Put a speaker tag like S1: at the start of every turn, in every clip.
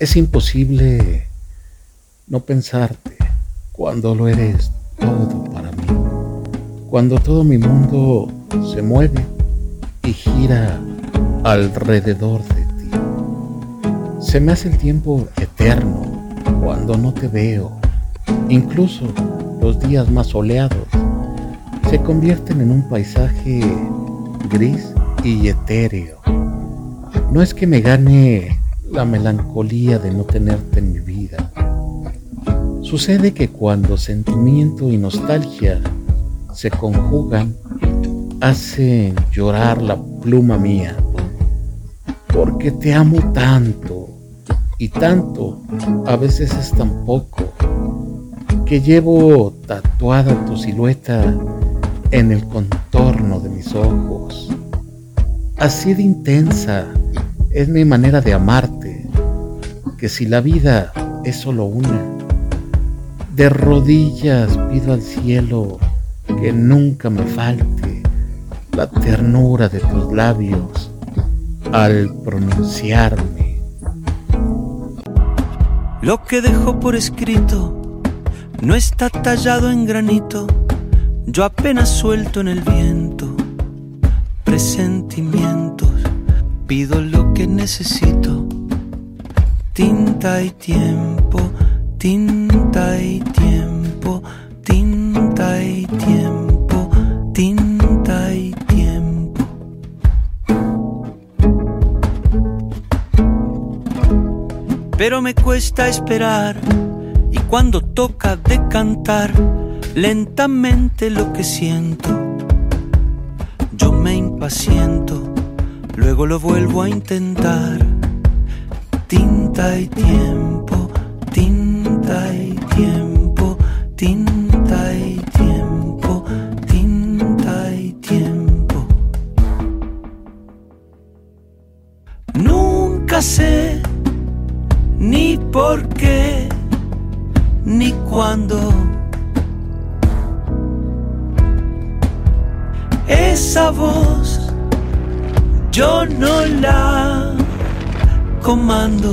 S1: Es imposible no pensarte cuando lo eres todo para mí, cuando todo mi mundo se mueve y gira alrededor de ti. Se me hace el tiempo eterno cuando no te veo, incluso los días más soleados se convierten en un paisaje gris y etéreo. No es que me gane la melancolía de no tenerte en mi vida. Sucede que cuando sentimiento y nostalgia se conjugan, hacen llorar la pluma mía, porque te amo tanto y tanto a veces es tan poco que llevo tatuada tu silueta en el contorno de mis ojos. Así de intensa es mi manera de amarte, que si la vida es solo una, de rodillas pido al cielo que nunca me falte la ternura de tus labios al pronunciarme.
S2: Lo que dejo por escrito no está tallado en granito, yo apenas suelto en el viento presentimientos, pido lo que necesito, tinta y tiempo, tinta y tiempo, tinta y tiempo, tinta y tiempo. Pero me cuesta esperar y cuando toca decantar lentamente lo que siento, yo me impaciento, luego lo vuelvo a intentar. Y tiempo, tinta y tiempo, tinta y tiempo, tinta y tiempo. Nunca sé ni por qué, ni cuándo. Esa voz yo no la comando.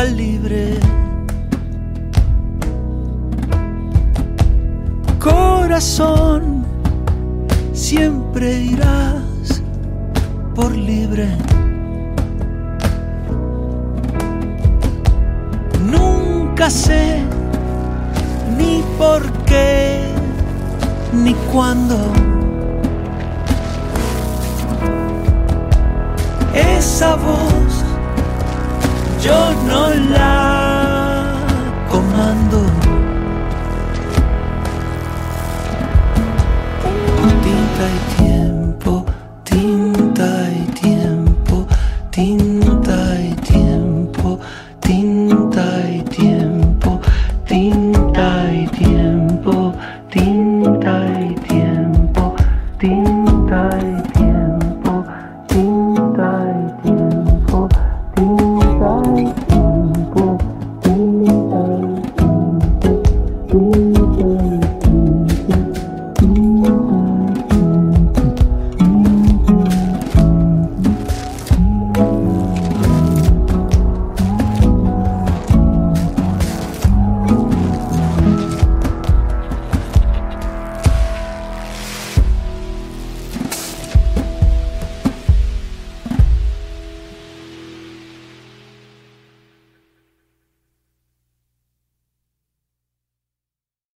S2: calibre. Corazón, siempre irás por libre. Nunca sé ni por qué ni cuándo. Esa voz yo no la comando. Tinta y tiempo.